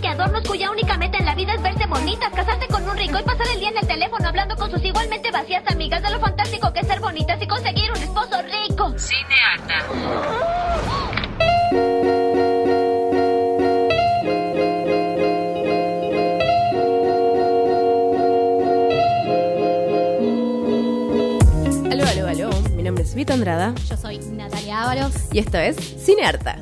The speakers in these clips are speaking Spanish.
que adornos cuya única meta en la vida es verse bonitas, casarse con un rico y pasar el día en el teléfono hablando con sus igualmente vacías amigas de lo fantástico que es ser bonitas y conseguir un esposo rico. Cinearta. Aló, aló, aló. Mi nombre es Vita Andrada Yo soy Natalia Ábalos. y esto es Cinearta.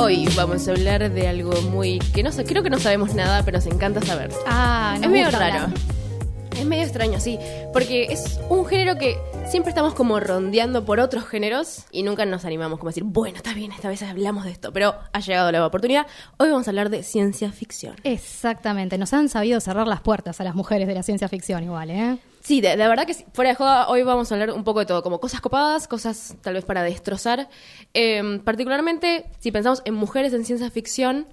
Hoy vamos a hablar de algo muy que no sé, creo que no sabemos nada, pero nos encanta saber. Ah, nos es medio raro. hablar. Es medio extraño, sí, porque es un género que siempre estamos como rondeando por otros géneros y nunca nos animamos como a decir, bueno, está bien, esta vez hablamos de esto, pero ha llegado la oportunidad. Hoy vamos a hablar de ciencia ficción. Exactamente, nos han sabido cerrar las puertas a las mujeres de la ciencia ficción igual, ¿eh? Sí, de, de verdad que sí. fuera de joda, hoy vamos a hablar un poco de todo, como cosas copadas, cosas tal vez para destrozar. Eh, particularmente, si pensamos en mujeres en ciencia ficción,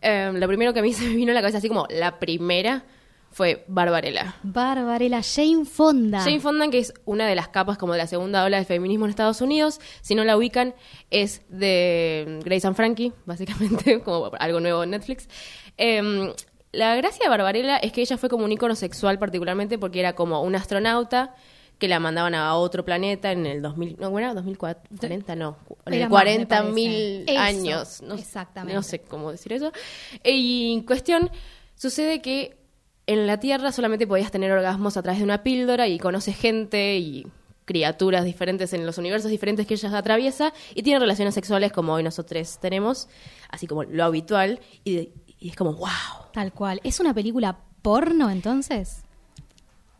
eh, lo primero que a mí se me vino a la cabeza, así como la primera, fue Barbarella. Barbarella, Jane Fonda. Jane Fonda, que es una de las capas como de la segunda ola del feminismo en Estados Unidos, si no la ubican, es de Grace and Frankie, básicamente, como algo nuevo en Netflix. Eh, la gracia de Barbarella es que ella fue como un ícono sexual particularmente porque era como una astronauta que la mandaban a otro planeta en el 2000, no, bueno, 2040, no, en el más, me 40 mil años, no, exactamente. no sé cómo decir eso. Y en cuestión, sucede que en la Tierra solamente podías tener orgasmos a través de una píldora y conoces gente y criaturas diferentes en los universos diferentes que ella atraviesa y tiene relaciones sexuales como hoy nosotros tenemos, así como lo habitual, y, y es como, wow. Tal cual. ¿Es una película porno entonces?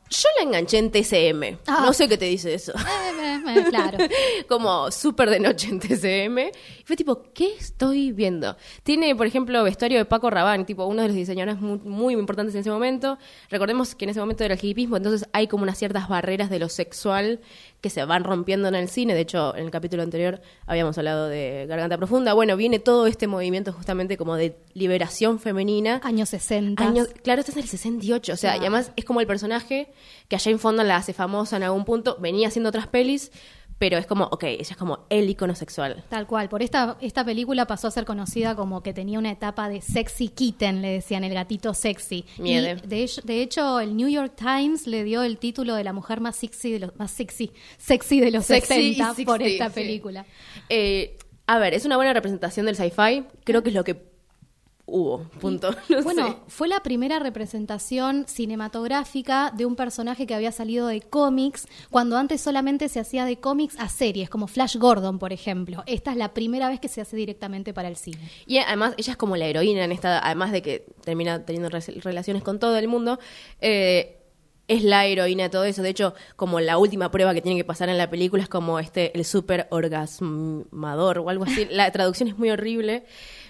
Yo la enganché en TCM. Ah. No sé qué te dice eso. Eh, eh, eh, claro. como súper de noche en TCM. Y fue tipo, ¿qué estoy viendo? Tiene, por ejemplo, vestuario de Paco Rabanne, tipo uno de los diseñadores muy, muy importantes en ese momento. Recordemos que en ese momento era el hippismo, entonces hay como unas ciertas barreras de lo sexual que se van rompiendo en el cine. De hecho, en el capítulo anterior habíamos hablado de Garganta Profunda. Bueno, viene todo este movimiento justamente como de liberación femenina. Años 60. Años, claro, este es el 68, o sea, y además es como el personaje que a Jane Fonda la hace famosa en algún punto, venía haciendo otras pelis, pero es como, ok, ella es como el icono sexual. Tal cual. Por esta, esta película pasó a ser conocida como que tenía una etapa de sexy kitten, le decían, el gatito sexy. Miede. Y de, hecho- de hecho, el New York Times le dio el título de la mujer más sexy de los, más sexy, sexy de los Sexy y 60 por 60, esta sí. película. Eh, a ver, es una buena representación del sci-fi, creo que es lo que hubo, punto. No bueno, sé. fue la primera representación cinematográfica de un personaje que había salido de cómics, cuando antes solamente se hacía de cómics a series, como Flash Gordon, por ejemplo. Esta es la primera vez que se hace directamente para el cine. Y además, ella es como la heroína en esta, además de que termina teniendo re- relaciones con todo el mundo, eh, es la heroína de todo eso. De hecho, como la última prueba que tiene que pasar en la película es como este, el super orgasmador o algo así. La traducción es muy horrible,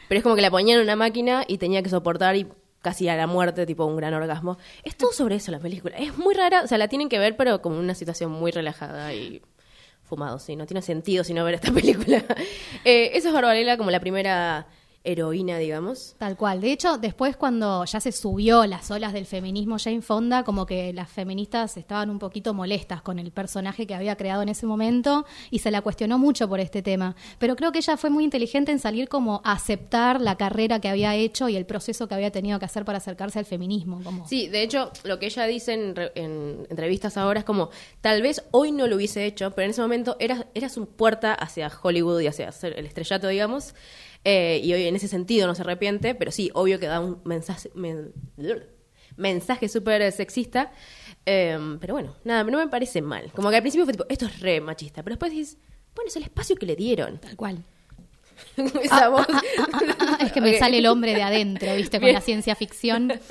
pero es como que la ponían en una máquina y tenía que soportar y casi a la muerte, tipo un gran orgasmo. Es todo sobre eso la película. Es muy rara, o sea, la tienen que ver, pero como una situación muy relajada y fumado, sí, no tiene sentido si no ver esta película. Eh, eso es Barbarella como la primera heroína, digamos. Tal cual. De hecho, después cuando ya se subió las olas del feminismo Jane Fonda, como que las feministas estaban un poquito molestas con el personaje que había creado en ese momento y se la cuestionó mucho por este tema. Pero creo que ella fue muy inteligente en salir como a aceptar la carrera que había hecho y el proceso que había tenido que hacer para acercarse al feminismo. Como... Sí, de hecho, lo que ella dice en, re- en entrevistas ahora es como, tal vez hoy no lo hubiese hecho, pero en ese momento era, era su puerta hacia Hollywood y hacia el estrellato, digamos. Eh, y hoy en ese sentido no se arrepiente, pero sí, obvio que da un mensaje, men- mensaje súper sexista. Eh, pero bueno, nada, no me parece mal. Como que al principio fue tipo, esto es re machista, pero después dices, bueno, es el espacio que le dieron. Tal cual. Esa voz. es que me sale el hombre de adentro, ¿viste? Con Bien. la ciencia ficción.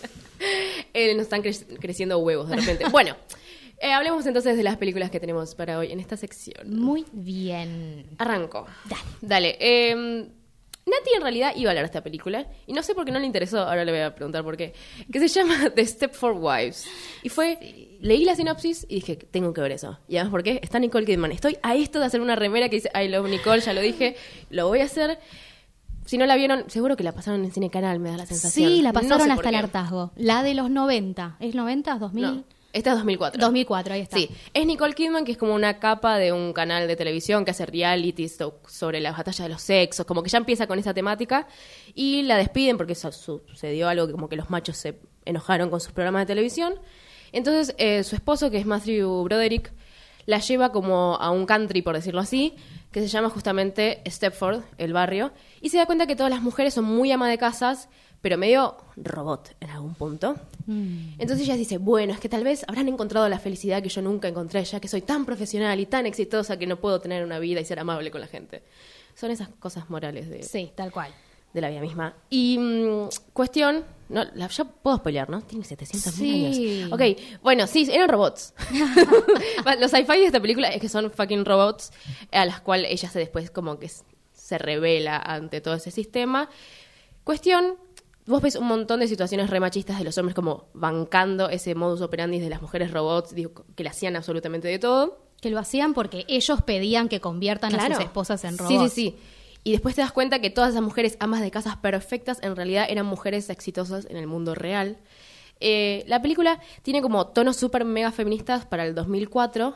Eh, nos están cre- creciendo huevos de repente. bueno, eh, hablemos entonces de las películas que tenemos para hoy en esta sección. Muy bien. Arranco. Dale. Dale. eh, Nati en realidad iba a hablar de esta película y no sé por qué no le interesó, ahora le voy a preguntar por qué, que se llama The Step for Wives. Y fue, leí la sinopsis y dije, tengo que ver eso. Y además, ¿por qué? Está Nicole Kidman. Estoy a esto de hacer una remera que dice I love Nicole, ya lo dije, lo voy a hacer. Si no la vieron, seguro que la pasaron en Cine Canal, me da la sensación. Sí, la No pasaron sé hasta el hartazgo. La de los 90. ¿Es 90? ¿2000? No, esta es 2004. 2004, ahí está. Sí, es Nicole Kidman, que es como una capa de un canal de televisión que hace realities so- sobre las batallas de los sexos, como que ya empieza con esa temática y la despiden porque su- sucedió algo que como que los machos se enojaron con sus programas de televisión. Entonces eh, su esposo, que es Matthew Broderick, la lleva como a un country, por decirlo así, que se llama justamente Stepford, el barrio, y se da cuenta que todas las mujeres son muy ama de casas, pero medio robot en algún punto. Entonces ella dice, bueno, es que tal vez habrán encontrado la felicidad que yo nunca encontré, ya que soy tan profesional y tan exitosa que no puedo tener una vida y ser amable con la gente. Son esas cosas morales de, Sí, tal cual. de la vida misma. Y mm, cuestión, no, la, yo puedo spoilear, ¿no? Tiene 700 mil Sí. años. Ok, bueno, sí, eran robots. Los sci-fi de esta película es que son fucking robots a las cuales ella se después como que se revela ante todo ese sistema. Cuestión, vos ves un montón de situaciones remachistas de los hombres como bancando ese modus operandi de las mujeres robots, digo, que le hacían absolutamente de todo. Que lo hacían porque ellos pedían que conviertan a sus esposas en robots. Sí, sí, sí. Y después te das cuenta que todas esas mujeres amas de casas perfectas en realidad eran mujeres exitosas en el mundo real. Eh, la película tiene como tonos súper mega feministas para el 2004,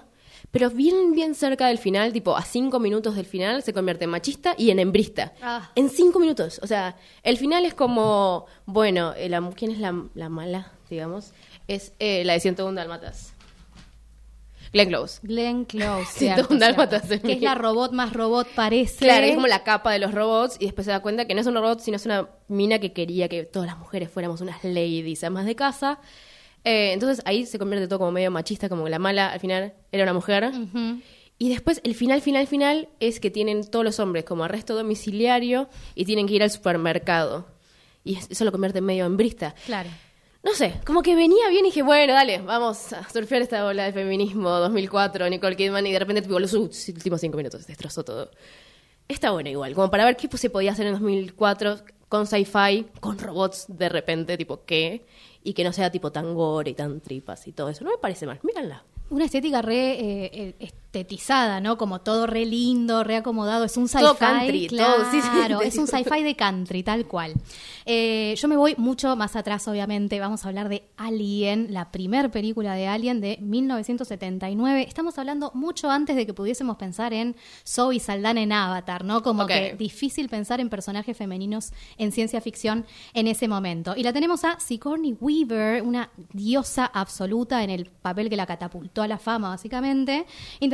pero bien, bien cerca del final, tipo a cinco minutos del final, se convierte en machista y en hembrista. Ah. En cinco minutos. O sea, el final es como, bueno, eh, la- ¿quién es la, la mala, digamos? Es eh, la de 101 Dalmatas. Glenn Close. Glenn Close, cierto, cierto. dálmatas que es la robot más robot parece. Claro, es como la capa de los robots y después se da cuenta que no es un robot, sino es una mina que quería que todas las mujeres fuéramos unas ladies, amas de casa. Eh, entonces ahí se convierte todo como medio machista, como que la mala al final era una mujer. Y después el final, final, final es que tienen todos los hombres como arresto domiciliario y tienen que ir al supermercado. Y es- eso lo convierte en medio hembrista. Claro. No sé, como que venía bien y dije, bueno, dale, vamos a surfear esta ola de feminismo 2004, Nicole Kidman, y de repente, tipo, los últimos cinco minutos destrozó todo. Está bueno igual, como para ver qué se podía hacer en 2004 con sci-fi, con robots de repente, tipo, ¿qué? Y que no sea tipo tan gore y tan tripas y todo eso. No me parece mal, míranla. Una estética re eh, eh, estetizada, ¿no? Como todo re lindo, re acomodado. Es un sci-fi. Country, claro, todo, sí, sí. es un sci-fi de country, tal cual. Eh, yo me voy mucho más atrás, obviamente. Vamos a hablar de Alien, la primer película de Alien de 1979. Estamos hablando mucho antes de que pudiésemos pensar en Zoe Saldana en Avatar, ¿no? Como que difícil pensar en personajes femeninos en ciencia ficción en ese momento. Y la tenemos a Sigourney Weaver, una diosa absoluta en el papel que la catapultó a la fama, básicamente,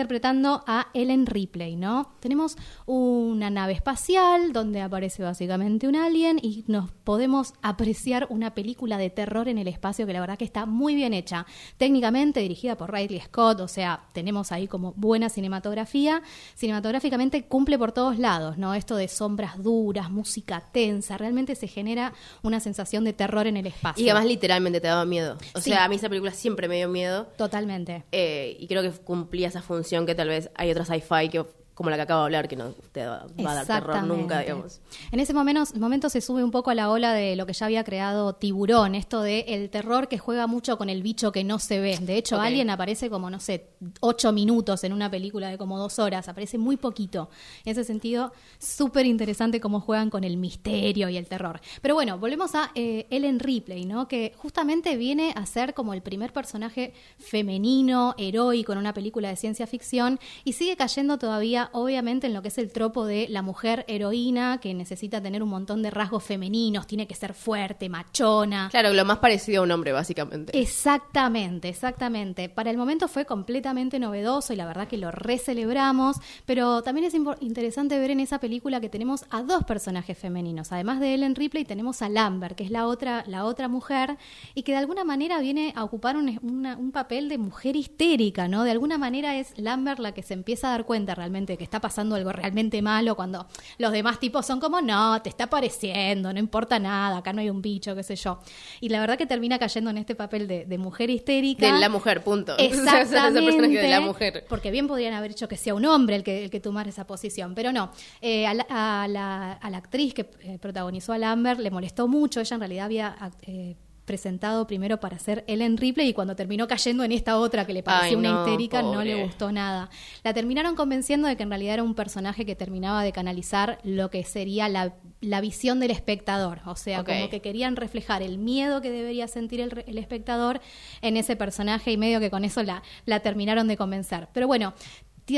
interpretando a Ellen Ripley, ¿no? Tenemos una nave espacial donde aparece básicamente un alien y nos podemos apreciar una película de terror en el espacio que la verdad que está muy bien hecha. Técnicamente dirigida por Ridley Scott, o sea, tenemos ahí como buena cinematografía. Cinematográficamente cumple por todos lados, ¿no? Esto de sombras duras, música tensa, realmente se genera una sensación de terror en el espacio. Y además literalmente te daba miedo. O Sí. sea, a mí esa película siempre me dio miedo. Totalmente. Eh, y creo que cumplía esa función que tal vez hay otra sci-fi que, como la que acabo de hablar que no te va, a dar terror nunca, digamos. En ese momento, momento se sube un poco a la ola de lo que ya había creado Tiburón, esto de el terror que juega mucho con el bicho que no se ve. De hecho, Ok. Alien aparece como, no sé, ocho minutos en una película de como dos horas, aparece muy poquito. En ese sentido, súper interesante cómo juegan con el misterio y el terror. Pero bueno, volvemos a eh, Ellen Ripley, ¿no? Que justamente viene a ser como el primer personaje femenino, heroico en una película de ciencia ficción y sigue cayendo todavía, obviamente, en lo que es el tropo de la mujer heroína que necesita tener un montón de rasgos femeninos, tiene que ser fuerte, machona. Claro, lo más parecido a un hombre, básicamente. Exactamente, exactamente. Para el momento fue completamente novedoso y la verdad que lo recelebramos, pero también es interesante ver en esa película que tenemos a dos personajes femeninos. Además de Ellen Ripley tenemos a Lambert, que es la otra, la otra mujer y que de alguna manera viene a ocupar un, una- un papel de mujer histérica, ¿no? De alguna manera es Lambert la que se empieza a dar cuenta realmente que, está pasando algo realmente malo, cuando los demás tipos son como, no, te está pareciendo, no importa nada, acá no hay un bicho, qué sé yo. Y la verdad que termina cayendo en este papel de, de mujer histérica. De la mujer, punto. Exactamente. De la mujer. Porque bien podrían haber hecho que sea un hombre el que, el que tomara esa posición, pero no. Eh, a, la, a la- a la actriz que eh, protagonizó a Lambert le molestó mucho, ella en realidad había eh, presentado primero para ser Ellen Ripley y cuando terminó cayendo en esta otra que le parecía Ay, una no, histérica no le gustó nada. La terminaron convenciendo de que en realidad era un personaje que terminaba de canalizar lo que sería la, la visión del espectador, o sea, como que querían reflejar el miedo que debería sentir el, el espectador en ese personaje y medio que con eso la, la terminaron de convencer. Pero bueno,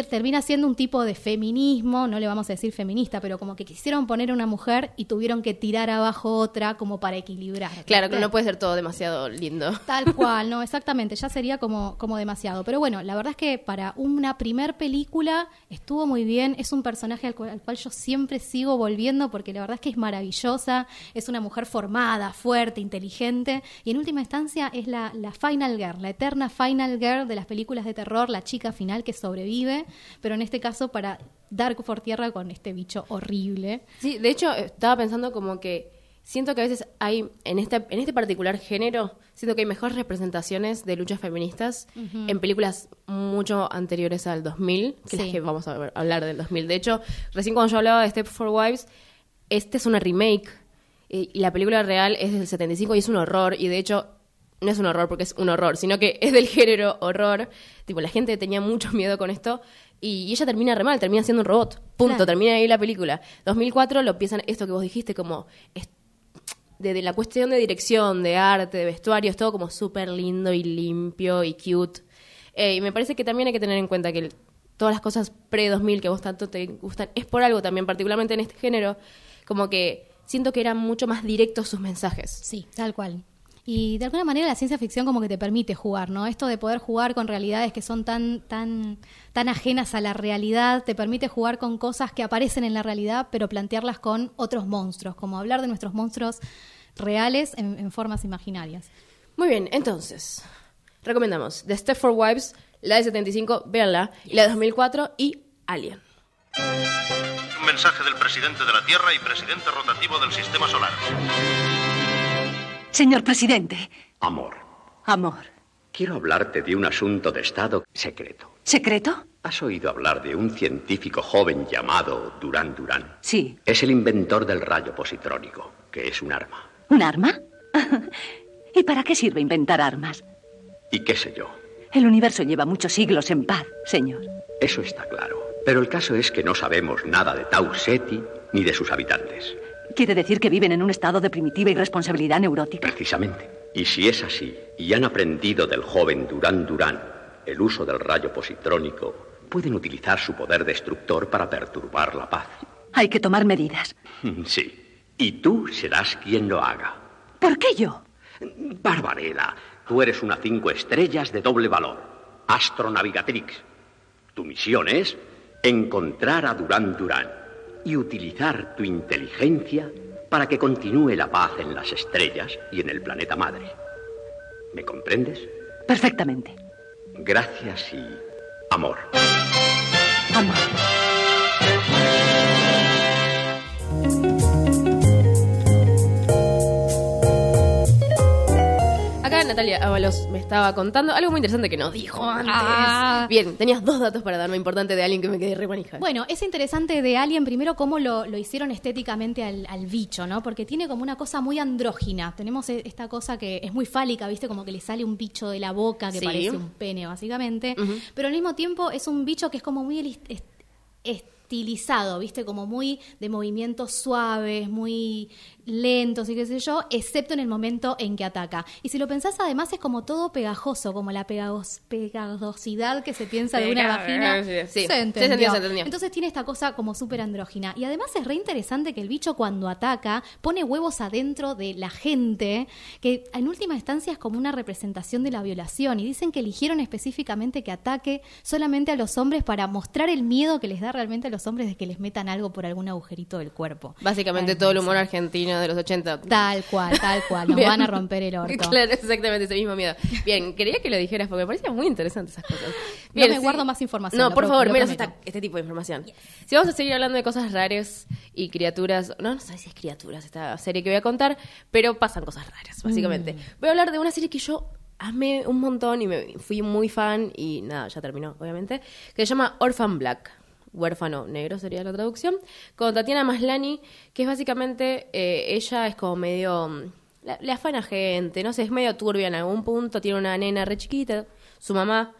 termina siendo un tipo de feminismo, no le vamos a decir feminista, pero como que quisieron poner una mujer y tuvieron que tirar abajo otra como para equilibrar. Claro, que no puede ser todo demasiado lindo. Tal cual, no, exactamente, ya sería como, como demasiado. Pero bueno, la verdad es que para una primer película estuvo muy bien, es un personaje al cual, al cual yo siempre sigo volviendo porque la verdad es que es maravillosa, es una mujer formada, fuerte, inteligente y en última instancia es la, la final girl, la eterna final girl de las películas de terror, la chica final que sobrevive, pero en este caso para dar por tierra con este bicho horrible. Sí, de hecho, estaba pensando como que siento que a veces hay, en este, en este particular género, siento que hay mejores representaciones de luchas feministas en películas mucho anteriores al 2000, que las Sí. que vamos a ver- hablar del 2000. De hecho, recién cuando yo hablaba de Step for Wives, este es una remake y la película real es del 75 y es un horror y de hecho no es un horror porque es un horror, sino que es del género horror. Tipo, la gente tenía mucho miedo con esto y, ella termina re mal, termina siendo un robot. Punto, Claro. termina ahí la película. 2004 lo empiezan, esto que vos dijiste, como de, de la cuestión de dirección, de arte, de vestuario, es todo como súper lindo y limpio y cute. Eh, y me parece que también hay que tener en cuenta que el- todas las cosas pre-2000 que vos tanto te gustan, es por algo también, particularmente en este género, como que siento que eran mucho más directos sus mensajes. Sí, tal cual. Y de alguna manera la ciencia ficción como que te permite jugar, ¿no? Esto de poder jugar con realidades que son tan, tan, tan ajenas a la realidad, te permite jugar con cosas que aparecen en la realidad, pero plantearlas con otros monstruos, como hablar de nuestros monstruos reales en, en formas imaginarias. Muy bien, entonces, recomendamos The Step for Wives, la de 75, véanla, y la de 2004 y Alien. Un mensaje del presidente de la Tierra y presidente rotativo del sistema solar. Señor presidente, Amor, amor. quiero hablarte de un asunto de Estado secreto. ¿Secreto? ¿Has oído hablar de un científico joven llamado Durán Durán? Sí. Es el inventor del rayo positrónico, que es un arma. ¿Un arma? ¿Y para qué sirve inventar armas? ¿Y qué sé yo? El universo lleva muchos siglos en paz, señor. Eso está claro. Pero el caso es que no sabemos nada de Tau Ceti ni de sus habitantes. ¿Quiere decir que viven en un estado de primitiva irresponsabilidad neurótica? Precisamente. Y si es así, y han aprendido del joven Durán Durán el uso del rayo positrónico, pueden utilizar su poder destructor para perturbar la paz. Hay que tomar medidas. Sí. Y tú serás quien lo haga. ¿Por qué yo? Barbarella, tú eres una cinco estrellas de doble valor. Astronavigatrix. Tu misión es encontrar a Durán Durán y utilizar tu inteligencia para que continúe la paz en las estrellas y en el planeta madre. ¿Me comprendes? Perfectamente. Gracias y amor. Amor. Acá Natalia Ábalos me estaba contando algo muy interesante que nos dijo antes. Ah. Bien, tenías dos datos para darme importante de alguien que me quedé re manija. Bueno, es interesante de Alien primero cómo lo, lo hicieron estéticamente al, al bicho, ¿no? Porque tiene como una cosa muy andrógina. Tenemos e- esta cosa que es muy fálica, ¿viste? Como que le sale un bicho de la boca que Sí. parece un pene, básicamente. Pero al mismo tiempo es un bicho que es como muy est- estilizado, ¿viste? Como muy de movimientos suaves, muy lentos y qué sé yo, excepto en el momento en que ataca. Y si lo pensás, además es como todo pegajoso, como la pegagos- pegajosidad que se piensa de una vagina. sí, sí. Se Se entendió. se entendió. Entonces tiene esta cosa como súper andrógina. Y además es re interesante que el bicho cuando ataca pone huevos adentro de la gente, que en última instancia es como una representación de la violación. Y dicen que eligieron específicamente que ataque solamente a los hombres para mostrar el miedo que les da realmente a los hombres de que les metan algo por algún agujerito del cuerpo. Básicamente todo el humor argentino de los 80. Tal cual, tal cual. Nos Bien. van a romper el orto. Claro, exactamente ese mismo miedo. Bien, quería que lo dijeras porque me parecían muy interesantes esas cosas. No me guardo más información, No, por pro- favor, menos esta- este tipo de información. Si vamos a seguir hablando de cosas raras y criaturas, no, no sé si es criaturas esta serie que voy a contar, pero pasan cosas raras, básicamente. Mm. Voy a hablar de una serie que yo amé un montón y me fui muy fan y nada, ya terminó, obviamente, que se llama Orphan Black. Huérfano negro sería la traducción, con Tatiana Maslani, que es básicamente, eh, ella es como medio, mm, la- le afana gente, no sé, es medio turbia en algún punto, tiene una nena re chiquita, su mamá,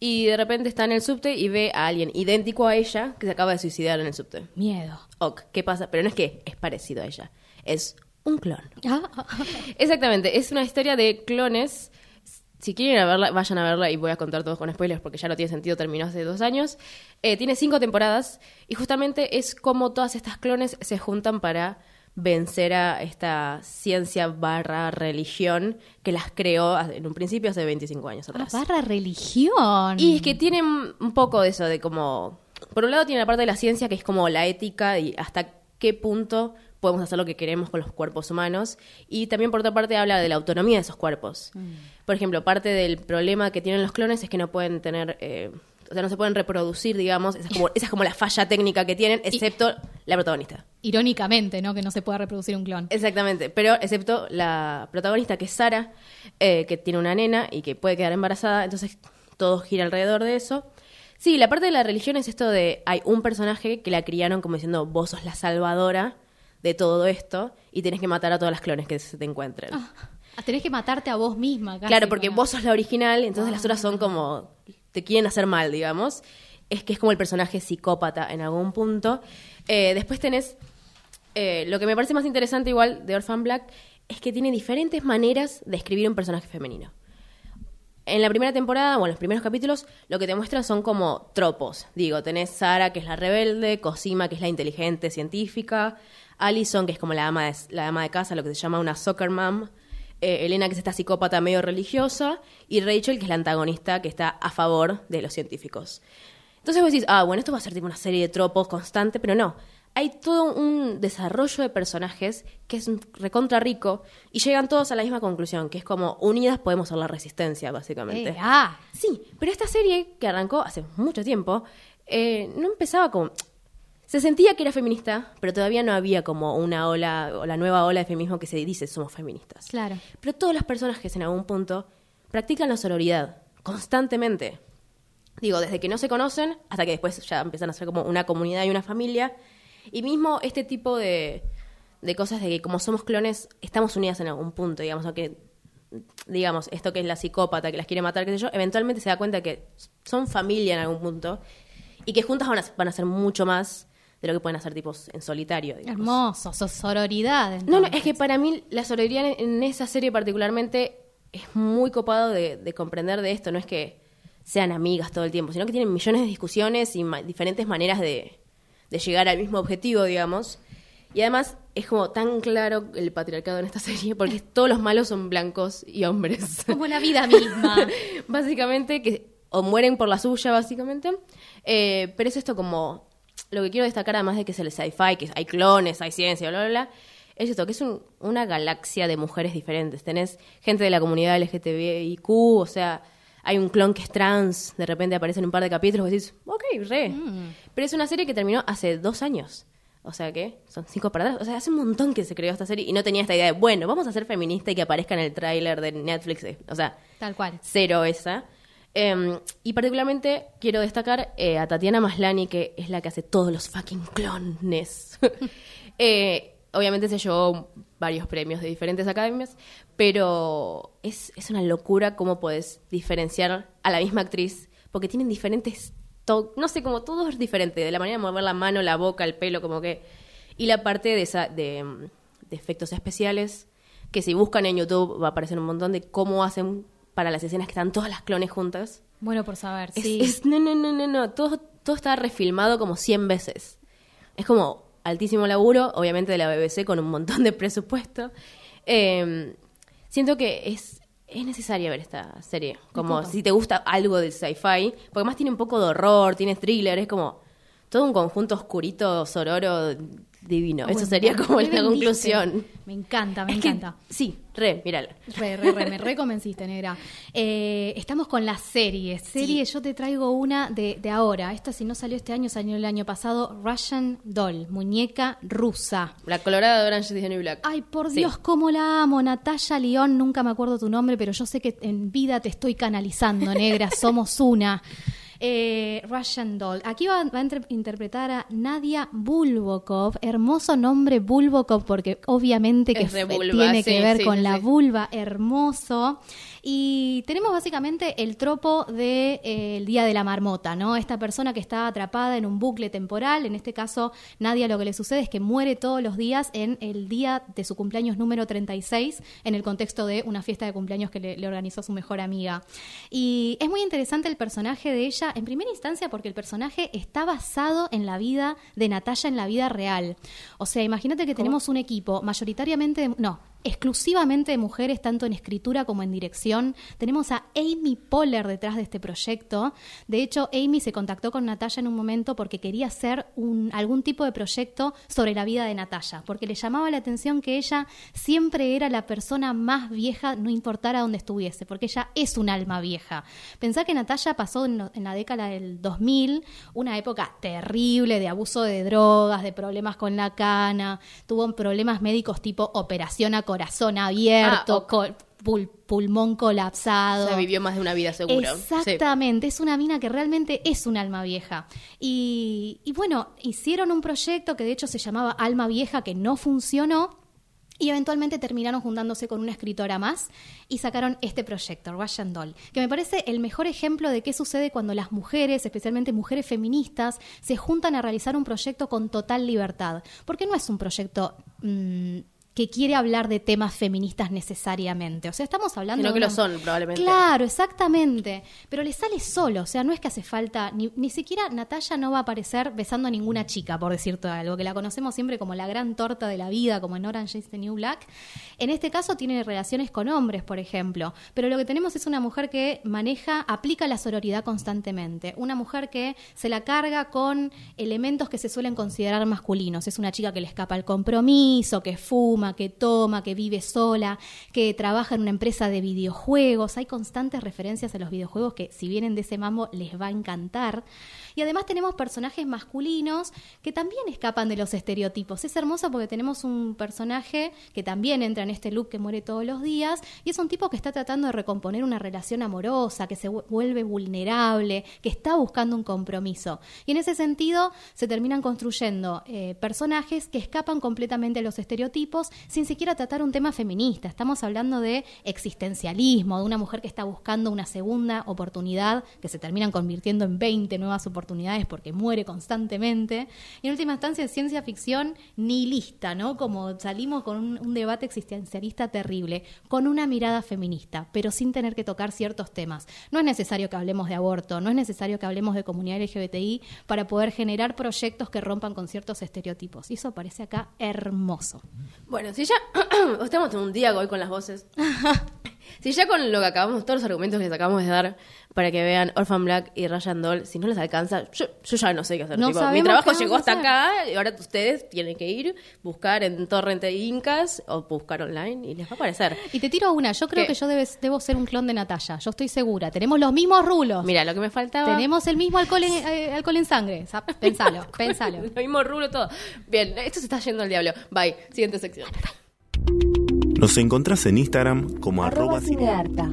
y de repente está en el subte y ve a alguien idéntico a ella que se acaba de suicidar en el subte. Miedo. Ok, ¿qué pasa? Pero no es que es parecido a ella, es un clon. Ah. Exactamente, es una historia de clones. Si quieren a verla, vayan a verla y voy a contar todos con spoilers porque ya no tiene sentido, terminó hace dos años. Eh, tiene cinco temporadas y justamente es como todas estas clones se juntan para vencer a esta ciencia barra religión que las creó en un principio hace 25 años Ah, atrás. barra religión. Y es que tienen un poco de eso, de como... Por un lado tiene la parte de la ciencia que es como la ética y hasta qué punto podemos hacer lo que queremos con los cuerpos humanos. Y también por otra parte habla de la autonomía de esos cuerpos. Por ejemplo, parte del problema que tienen los clones es que no pueden tener... eh, o sea, no se pueden reproducir, digamos. Esa es como, esa es como la falla técnica que tienen, excepto la protagonista. Irónicamente, ¿no? Que no se pueda reproducir un clon. Exactamente, pero excepto la protagonista que es Sara, eh, que tiene una nena y que puede quedar embarazada, entonces todo gira alrededor de eso. Sí, la parte de la religión es esto de hay un personaje que la criaron como diciendo vos sos la salvadora de todo esto y tenés que matar a todas las clones que se te encuentren. Ah, tenés que matarte a vos misma. casi, claro, porque vos sos la original, entonces las otras son como te quieren hacer mal, digamos. Es que es como el personaje psicópata en algún punto. Eh, después tenés eh, lo que me parece más interesante igual de Orphan Black es que tiene diferentes maneras de escribir un personaje femenino. En la primera temporada, o en los primeros capítulos, lo que te muestra son como tropos. Digo, tenés Sara, que es la rebelde, Cosima, que es la inteligente científica, Allison, que es como la ama de, la ama de casa, lo que se llama una soccer mom, eh, Elena, que es esta psicópata medio religiosa, y Rachel, que es la antagonista, que está a favor de los científicos. Entonces vos decís, ah, bueno, esto va a ser tipo una serie de tropos constante, pero no. Hay todo un desarrollo de personajes que es recontra rico y llegan todos a la misma conclusión, que es como unidas podemos ser la resistencia, básicamente. Eh, ah, Sí, pero esta serie, que arrancó hace mucho tiempo, eh, no empezaba como... Se sentía que era feminista, pero todavía no había como una ola, o la nueva ola de feminismo que se dice somos feministas. claro. Pero todos los personajes en algún punto practican la sororidad, constantemente. Digo, desde que no se conocen hasta que después ya empiezan a ser como una comunidad y una familia. Y mismo este tipo de, de cosas de que como somos clones, estamos unidas en algún punto, digamos, aunque digamos, esto que es la psicópata que las quiere matar, qué sé yo, eventualmente se da cuenta que son familia en algún punto y que juntas van a, van a ser mucho más de lo que pueden hacer tipos en solitario. digamos. Hermoso, sos sororidad. No, no, es que para mí la sororidad en, en esa serie particularmente es muy copado de, de comprender de esto. No es que sean amigas todo el tiempo, sino que tienen millones de discusiones y ma- diferentes maneras de, de llegar al mismo objetivo, digamos. Y además es como tan claro el patriarcado en esta serie, porque todos los malos son blancos y hombres. Como la vida misma. básicamente, que o mueren por la suya, básicamente. Eh, pero es esto como, lo que quiero destacar, además de que es el sci-fi, que hay clones, hay ciencia, bla, bla, bla, es esto, que es un- una galaxia de mujeres diferentes. Tenés gente de la comunidad LGTBIQ, o sea, hay un clon que es trans, de repente aparece en un par de capítulos y decís, ok, re. Pero es una serie que terminó hace dos años. O sea que son cinco para atrás. O sea, hace un montón que se creó esta serie y no tenía esta idea de, bueno, vamos a ser feminista y que aparezca en el tráiler de Netflix. O sea, Tal cual. cero esa. Eh, y particularmente quiero destacar eh, a Tatiana Maslani, que es la que hace todos los fucking clones. Eh, obviamente se llevó varios premios de diferentes academias, pero es, es una locura cómo puedes diferenciar a la misma actriz, porque tienen diferentes, no sé, como todo es diferente, de la manera de mover la mano, la boca, el pelo, como que... Y la parte de, esa, de, de efectos especiales, que si buscan en YouTube va a aparecer un montón de cómo hacen para las escenas que están todas las clones juntas. Bueno por saber, Es- sí. es- no, no, no, no, no. Todo, todo está refilmado como 100 veces. Es como altísimo laburo, obviamente de la BBC con un montón de presupuesto. Eh, siento que es, es necesaria ver esta serie. Como si te gusta algo del sci-fi, porque además tiene un poco de horror, tiene thriller, es como todo un conjunto oscurito, sororo, divino. Eso Bueno, sería como la vendiste. conclusión. Me encanta, me Es que- encanta. sí, re, mírala. Re, re, re, me reconvenciste, negra. Eh, estamos con las series. Serie, yo te traigo una de, de ahora. Esta, si no salió este año, salió el año pasado. Russian Doll, muñeca rusa. La colorada de Orange is the New Black. Ay, por Sí. Dios, cómo la amo. Natalia León, nunca me acuerdo tu nombre, pero yo sé que en vida te estoy canalizando, negra. Somos una. Eh, Russian Doll. Aquí va, va a inter- interpretar a Nadia Bulbokov. Hermoso nombre Bulbokov, porque obviamente que vulva, tiene sí, que ver sí, con sí, la vulva. Hermoso. Y tenemos básicamente el tropo del de, eh, el Día de la Marmota, ¿no? Esta persona que está atrapada en un bucle temporal. En este caso, Nadia lo que le sucede es que muere todos los días en el día de su cumpleaños número 36, en el contexto de una fiesta de cumpleaños que le, le organizó su mejor amiga. Y es muy interesante el personaje de ella, en primera instancia, porque el personaje está basado en la vida de Natalia en la vida real. O sea, imagínate que tenemos un equipo mayoritariamente, de- no, exclusivamente de mujeres, tanto en escritura como en dirección. Tenemos a Amy Poehler detrás de este proyecto. De hecho, Amy se contactó con Natalia en un momento porque quería hacer algún tipo de proyecto sobre la vida de Natalia, porque le llamaba la atención que ella siempre era la persona más vieja, no importara dónde estuviese, porque ella es un alma vieja. Pensá que Natalia pasó en la década del 2000 una época terrible de abuso de drogas, de problemas con la cana, tuvo problemas médicos tipo operación a corazón abierto, Ah, pul- pulmón colapsado. O sea, vivió más de una vida seguro. Sí. Exactamente, es una mina que realmente es un alma vieja. Y, y bueno, hicieron un proyecto que de hecho se llamaba Alma Vieja, que no funcionó. Y eventualmente terminaron juntándose con una escritora más y sacaron este proyecto, Russian Doll, que me parece el mejor ejemplo de qué sucede cuando las mujeres, especialmente mujeres feministas, se juntan a realizar un proyecto con total libertad. Porque no es un proyecto mm, que quiere hablar de temas feministas necesariamente. O sea, estamos hablando Sino de que lo son, probablemente. Claro, exactamente. Pero le sale solo, o sea, no es que hace falta, ni, ni siquiera Natalia no va a aparecer besando a ninguna chica, por decirte algo, que la conocemos siempre como la gran torta de la vida, como en Orange is the New Black. En este caso tiene relaciones con hombres, por ejemplo, pero lo que tenemos es una mujer que maneja, aplica la sororidad constantemente, una mujer que se la carga con elementos que se suelen considerar masculinos. Es una chica que le escapa al compromiso, que fuma, que toma, que vive sola, que trabaja en una empresa de videojuegos. Hay constantes referencias a los videojuegos que si vienen de ese mambo les va a encantar. Y además tenemos personajes masculinos que también escapan de los estereotipos. Es hermoso porque tenemos un personaje que también entra en este look que muere todos los días y es un tipo que está tratando de recomponer una relación amorosa, que se vu- vuelve vulnerable, que está buscando un compromiso. Y en ese sentido se terminan construyendo eh, personajes que escapan completamente a los estereotipos sin siquiera tratar un tema feminista. Estamos hablando de existencialismo, de una mujer que está buscando una segunda oportunidad que se terminan convirtiendo en 20 nuevas oportunidades porque muere constantemente. Y en última instancia ciencia ficción nihilista, ¿no? Como salimos con un, un debate existencialista terrible, con una mirada feminista, pero sin tener que tocar ciertos temas. No es necesario que hablemos de aborto, no es necesario que hablemos de comunidad LGBTI para poder generar proyectos que rompan con ciertos estereotipos. Y eso parece acá hermoso. Bueno, si ya estamos en un día hoy con las voces. si ya con lo que acabamos, todos los argumentos que les acabamos de dar para que vean Orphan Black y Ryan Doll, si no les alcanza, yo, yo ya no sé qué hacer. No Tipo, mi trabajo llegó hasta acá y ahora ustedes tienen que ir, buscar en Torrente Incas o buscar online y les va a aparecer. Y te tiro una, yo creo ¿Qué? que yo debes- debo ser un clon de Natalia, yo estoy segura. Tenemos los mismos rulos. Mira, lo que me faltaba. Tenemos el mismo alcohol en, eh, alcohol en sangre. Sa- Pensalo, pensalo. Lo mismo rulo todo. Bien, esto se está yendo al diablo. Bye. Siguiente sección. Nos encontrás en Instagram como arroba cinearta.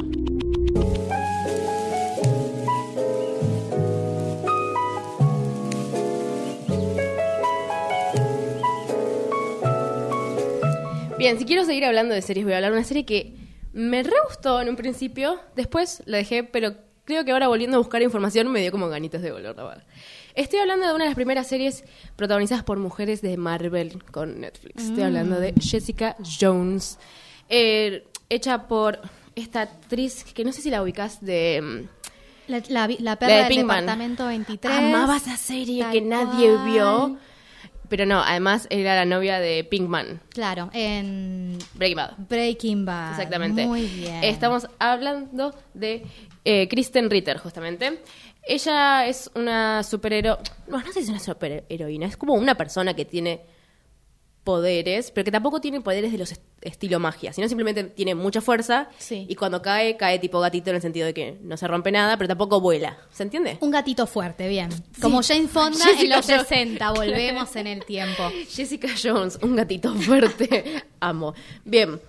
Bien, si quiero seguir hablando de series, voy a hablar de una serie que me re gustó en un principio, después la dejé, pero creo que ahora volviendo a buscar información me dio como ganitas de volver a ver. Estoy hablando de una de las primeras series protagonizadas por mujeres de Marvel con Netflix. Estoy hablando de Jessica Jones, eh, hecha por esta actriz que no sé si la ubicas de... mm, La, perra de del Pinkman. departamento 23. Amaba esa serie que nadie cual. vio. Pero no, además era la novia de Pinkman, Claro, en Breaking Bad. Breaking Bad. Exactamente. Muy bien. Estamos hablando de eh, Kristen Ritter, justamente. Ella es una superhéroe. No, no sé si es una superheroína. Es como una persona que tiene poderes, pero que tampoco tiene poderes de los est- estilo magia, sino simplemente tiene mucha fuerza Sí. y cuando cae, cae tipo gatito en el sentido de que no se rompe nada, pero tampoco vuela. ¿Se entiende? Un gatito fuerte, bien. Como Jane Fonda Jessica en los Jones. 60, volvemos en el tiempo. Jessica Jones, un gatito fuerte. Amo. Bien.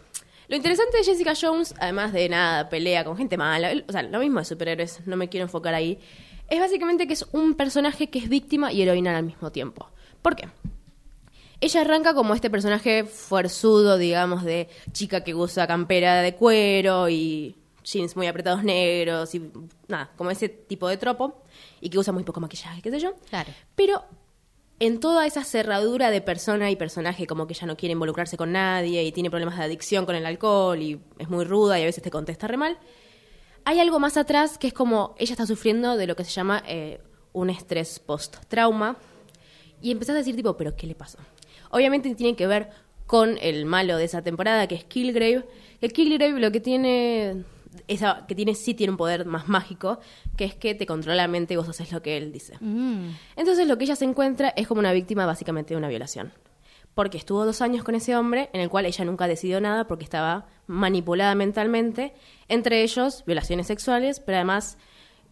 Lo interesante de Jessica Jones, además de nada, pelea con gente mala, o sea, lo mismo de superhéroes, no me quiero enfocar ahí, es básicamente que es un personaje que es víctima y heroína al mismo tiempo. ¿Por qué? Ella arranca como este personaje fuerzudo, digamos, de chica que usa campera de cuero y jeans muy apretados negros y nada, como ese tipo de tropo y que usa muy poco maquillaje, qué sé yo. Claro. Pero en toda esa cerradura de persona y personaje, como que ella no quiere involucrarse con nadie y tiene problemas de adicción con el alcohol y es muy ruda y a veces te contesta re mal, hay algo más atrás que es como ella está sufriendo de lo que se llama eh, un estrés post-trauma y empezás a decir tipo, pero ¿qué le pasó? Obviamente tiene que ver con el malo de esa temporada que es Killgrave. Que Killgrave lo que tiene esa, que tiene sí tiene un poder más mágico, que es que te controla la mente y vos haces lo que él dice. Mm. Entonces lo que ella se encuentra es como una víctima básicamente de una violación. Porque estuvo dos años con ese hombre en el cual ella nunca decidió nada porque estaba manipulada mentalmente. Entre ellos, violaciones sexuales, pero además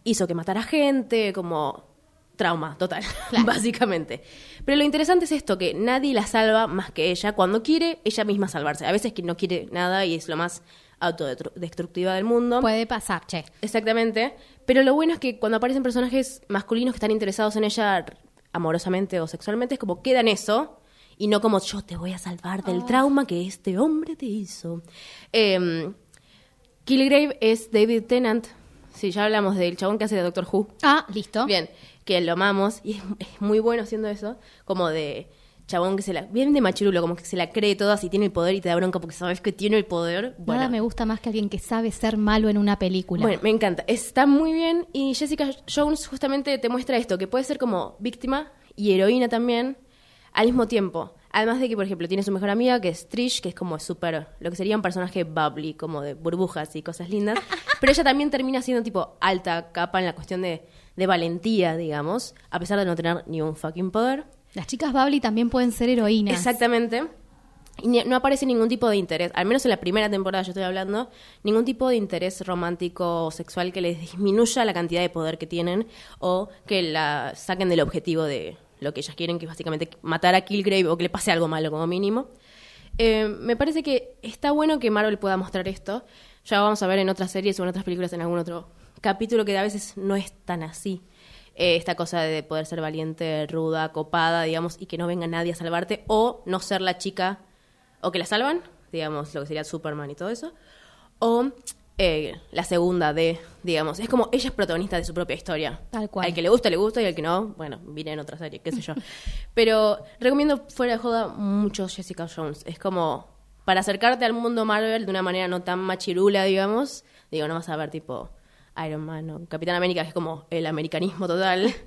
hizo que matara gente, como trauma total, básicamente. Pero lo interesante es esto, que nadie la salva más que ella. Cuando quiere, ella misma salvarse. A veces que no quiere nada y es lo más autodestructiva del mundo. Puede pasar, che. Exactamente. Pero lo bueno es que cuando aparecen personajes masculinos que están interesados en ella amorosamente o sexualmente, es como queda en eso y no como yo te voy a salvar del trauma que este hombre te hizo. Eh, Killgrave es David Tennant. Sí, ya hablamos del chabón que hace de Doctor Who. Ah, listo. Bien, que lo amamos y es, es muy bueno haciendo eso, como de chabón que se la... Bien de machirulo, como que se la cree todas y tiene el poder y te da bronca porque sabes que tiene el poder. Bueno, Nada me gusta más que alguien que sabe ser malo en una película. bueno, me encanta. Está muy bien. Y Jessica Jones justamente te muestra esto, que puede ser como víctima y heroína también al mismo tiempo. Además de que, por ejemplo, tiene su mejor amiga, que es Trish, que es como súper, lo que sería un personaje bubbly, como de burbujas y cosas lindas. Pero ella también termina siendo tipo alta capa en la cuestión de, de valentía, digamos, a pesar de no tener ni un fucking poder. Las chicas Bubbly también pueden ser heroínas. Exactamente. Y no aparece ningún tipo de interés, al menos en la primera temporada yo estoy hablando, ningún tipo de interés romántico o sexual que les disminuya la cantidad de poder que tienen o que la saquen del objetivo de lo que ellas quieren, que es básicamente matar a Killgrave o que le pase algo malo como mínimo. Eh, me parece que está bueno que Marvel pueda mostrar esto. Ya vamos a ver en otras series o en otras películas en algún otro capítulo que a veces no es tan así. Eh, esta cosa de poder ser valiente, ruda, copada, digamos, y que no venga nadie a salvarte, o no ser la chica, o que la salvan, digamos, lo que sería Superman y todo eso, o eh, la segunda de, digamos, es como ella es protagonista de su propia historia. Tal cual. Al que le gusta, le gusta, y al que no, bueno, viene en otra serie, qué sé yo. Pero recomiendo fuera de joda mucho Jessica Jones. Es como para acercarte al mundo Marvel de una manera no tan machirula, digamos. Digo, no vas a ver tipo Iron Man o Capitán América, que es como el americanismo total.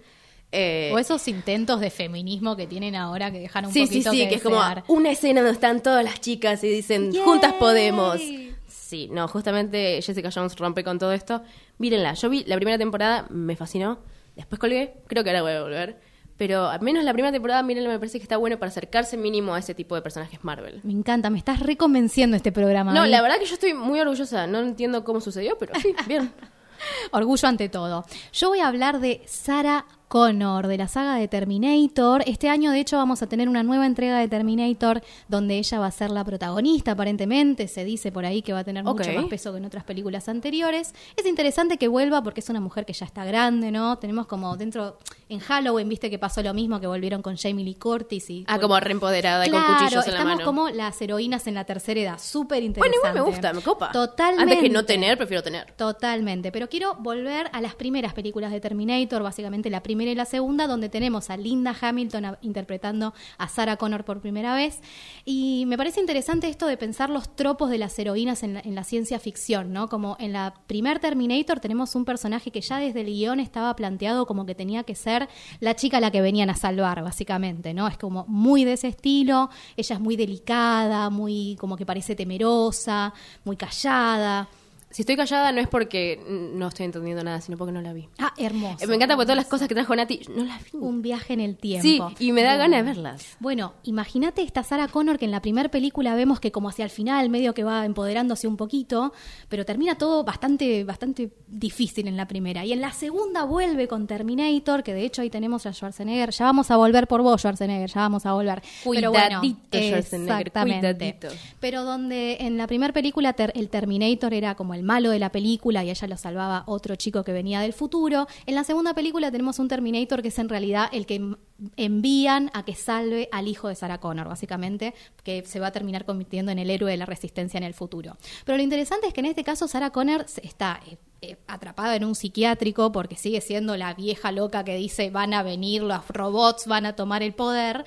Eh, O esos intentos de feminismo que tienen ahora que dejan un sí, sí, poquito sí, que, que es como una escena donde están todas las chicas y dicen, Yay. juntas podemos. Sí, no, justamente Jessica Jones rompe con todo esto. Mírenla, yo vi la primera temporada, me fascinó. Después colgué, creo que ahora voy a volver. Pero al menos la primera temporada, mírenla, me parece que está bueno para acercarse mínimo a ese tipo de personajes Marvel. Me encanta, me estás reconvenciendo este programa. No, ¿eh? la verdad que yo estoy muy orgullosa. No entiendo cómo sucedió, pero sí, bien. Orgullo ante todo. Yo voy a hablar de Sarah Connor, de la saga de Terminator. Este año, de hecho, vamos a tener una nueva entrega de Terminator donde ella va a ser la protagonista, aparentemente. Se dice por ahí que va a tener mucho más peso que en otras películas anteriores. Es interesante que vuelva porque es una mujer que ya está grande, ¿no? Tenemos como dentro, en Halloween, viste que pasó lo mismo, que volvieron con Jamie Lee Curtis y... Ah, como reempoderada y Claro, con cuchillos en la estamos mano. como las heroínas en la tercera edad. Súper Bueno, interesante. igual me gusta, me copa. Totalmente. Antes que no tener, prefiero tener. Totalmente, pero quiero volver a las primeras películas de Terminator, básicamente la primera primera la segunda, donde tenemos a Linda Hamilton interpretando a Sarah Connor por primera vez. Y me parece interesante esto de pensar los tropos de las heroínas en la, en la ciencia ficción, ¿no? Como en la primer Terminator tenemos un personaje que ya desde el guion estaba planteado como que tenía que ser la chica a la que venían a salvar, básicamente, ¿no? Es como muy de ese estilo, ella es muy delicada, muy como que parece temerosa, muy callada. Si estoy callada no es porque no estoy entendiendo nada, sino porque no la vi. Ah, hermoso. Eh, Me encanta porque todas las cosas que trajo Nati, no las vi. Un viaje en el tiempo. Sí, y me da Bueno. ganas de verlas. Bueno, imagínate esta Sarah Connor que en la primera película vemos que como hacia el final medio que va empoderándose un poquito, pero termina todo bastante bastante difícil en la primera. Y en la segunda vuelve con Terminator, que de hecho ahí tenemos a Schwarzenegger. Ya vamos a volver por vos, Schwarzenegger, ya vamos a volver. Pero bueno, Cuidadito, Schwarzenegger, exactamente. cuidadito. Pero donde en la primera película ter- el Terminator era como el malo de la película y ella lo salvaba otro chico que venía del futuro, en la segunda película tenemos un Terminator que es en realidad el que envían a que salve al hijo de Sarah Connor, básicamente, que se va a terminar convirtiendo en el héroe de la resistencia en el futuro. Pero lo interesante es que en este caso Sarah Connor está eh, eh, atrapada en un psiquiátrico porque sigue siendo la vieja loca que dice van a venir los robots, van a tomar el poder.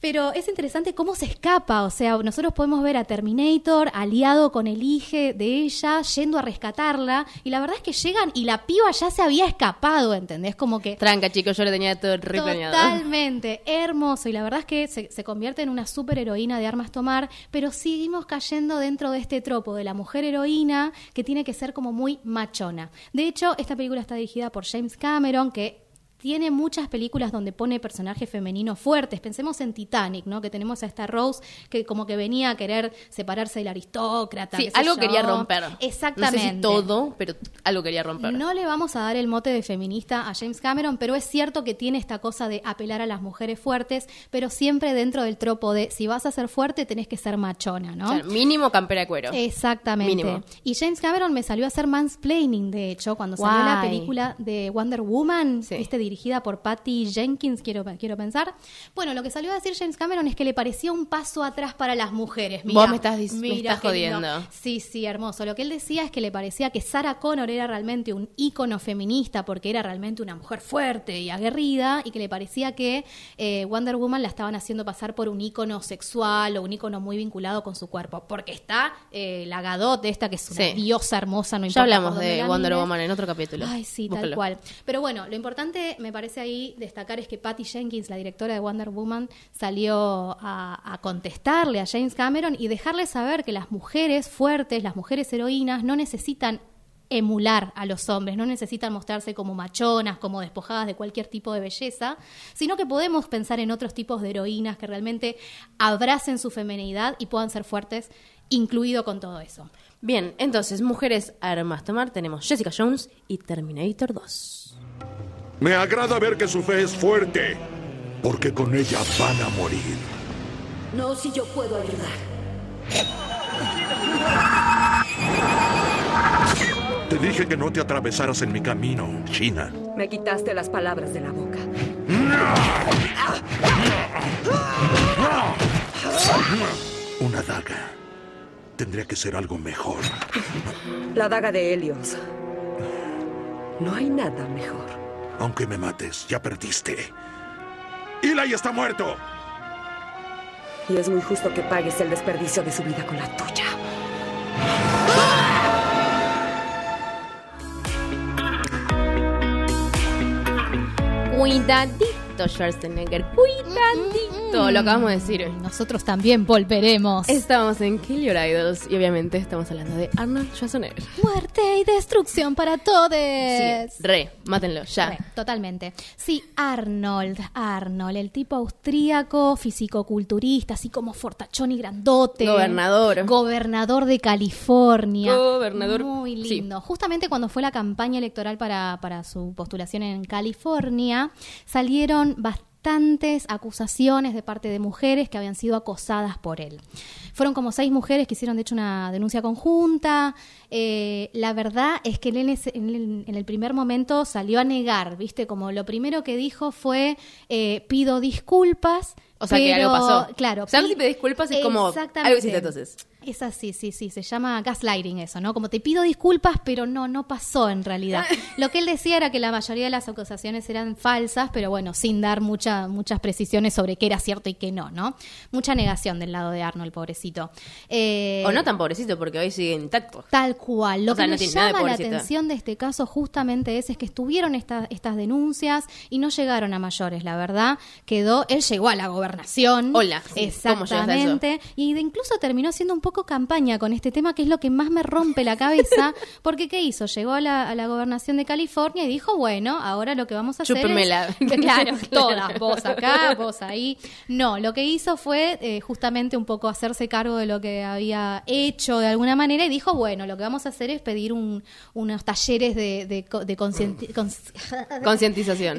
Pero es interesante cómo se escapa, o sea, nosotros podemos ver a Terminator aliado con el hijo de ella yendo a rescatarla y la verdad es que llegan y la piba ya se había escapado, ¿entendés? Como que Tranca, chicos, yo le tenía todo re. Totalmente, hermoso. Y la verdad es que se, se convierte en una super heroína de armas tomar, pero seguimos cayendo dentro de este tropo de la mujer heroína que tiene que ser como muy machona. De hecho, esta película está dirigida por James Cameron, que tiene muchas películas donde pone personajes femeninos fuertes. Pensemos en Titanic, ¿no? Que tenemos a esta Rose que como que venía a querer separarse del aristócrata. Sí, algo yo. quería romper. Exactamente. No sé si todo, pero algo quería romper. No le vamos a dar el mote de feminista a James Cameron, pero es cierto que tiene esta cosa de apelar a las mujeres fuertes, pero siempre dentro del tropo de si vas a ser fuerte tenés que ser machona, ¿no? O sea, mínimo campera de cuero. Exactamente. Mínimo. Y James Cameron me salió a hacer mansplaining, de hecho, cuando salió la película de Wonder Woman, Sí. ¿viste? Dirigida por Patty Jenkins, quiero, quiero pensar. Bueno, lo que salió a decir James Cameron es que le parecía un paso atrás para las mujeres. Mirá, Vos me estás dic- me estás jodiendo. Sí, sí, hermoso. Lo que él decía es que le parecía que Sarah Connor era realmente un ícono feminista porque era realmente una mujer fuerte y aguerrida y que le parecía que eh, Wonder Woman la estaban haciendo pasar por un ícono sexual o un ícono muy vinculado con su cuerpo. Porque está eh, la Gadot, esta que es una Sí. diosa hermosa, no ya hablamos de Wonder mires. Woman en otro capítulo. Ay, sí, tal cual. Pero bueno, lo importante me parece ahí destacar es que Patty Jenkins, la directora de Wonder Woman, salió a, a contestarle a James Cameron y dejarle saber que las mujeres fuertes, las mujeres heroínas, no necesitan emular a los hombres, no necesitan mostrarse como machonas, como despojadas de cualquier tipo de belleza, sino que podemos pensar en otros tipos de heroínas que realmente abracen su feminidad y puedan ser fuertes, incluido con todo eso. Bien, entonces, mujeres armas tomar, tenemos Jessica Jones y Terminator 2. Me agrada ver que su fe es fuerte, porque con ella van a morir. No, si yo puedo ayudar. Te dije que no te atravesaras en mi camino, China. Me quitaste las palabras de la boca. Una daga. Tendría que ser algo mejor. La daga de Helios. No hay nada mejor. Aunque me mates, ya perdiste. Eli está muerto. Y es muy justo que pagues el desperdicio de su vida con la tuya. Cuidadito, Schwarzenegger, cuidadito. Lo acabamos de decir. Nosotros también volveremos. Estamos en Kill Your Idols y obviamente estamos hablando de Arnold Schwarzenegger. Muerte y destrucción para todos. Sí, re, mátenlo, ya. Re, totalmente. Sí, Arnold, Arnold, el tipo austríaco, fisicoculturista, así como fortachón y grandote. Gobernador. Gobernador de California. Gobernador, Muy sí. lindo. Justamente cuando fue la campaña electoral para, para su postulación en California, salieron acusaciones de parte de mujeres que habían sido acosadas por él. Fueron como seis mujeres que hicieron, de hecho, una denuncia conjunta. Eh, la verdad es que en, ese- en el primer momento salió a negar, ¿viste? Como lo primero que dijo fue, eh, pido disculpas, O sea, que algo pasó. claro, O sea, si disculpas es como algo hiciste entonces. Es así, sí, sí, se llama gaslighting eso, ¿no? Como te pido disculpas, pero no, no pasó en realidad. Lo que él decía era que la mayoría de las acusaciones eran falsas, pero bueno, sin dar mucha, muchas precisiones sobre qué era cierto y qué no, ¿no? Mucha negación del lado de Arnold, pobrecito. Eh, O no tan pobrecito, porque hoy sigue intacto. Tal cual. Lo O sea, que no me llama la atención de este caso justamente es, es que estuvieron esta- estas denuncias y no llegaron a mayores, la verdad. Quedó, él llegó a la gobernación. Hola, sí. Exactamente. Y de incluso terminó haciendo un poco campaña con este tema, que es lo que más me rompe la cabeza. Porque, ¿qué hizo? Llegó a la, a la gobernación de California y dijo, bueno, ahora lo que vamos a hacer es... Claro, todas, vos acá, vos ahí. No, lo que hizo fue eh, justamente un poco hacerse cargo de lo que había hecho de alguna manera y dijo, bueno, lo que vamos a hacer es pedir un- unos talleres de, de, de Concientización.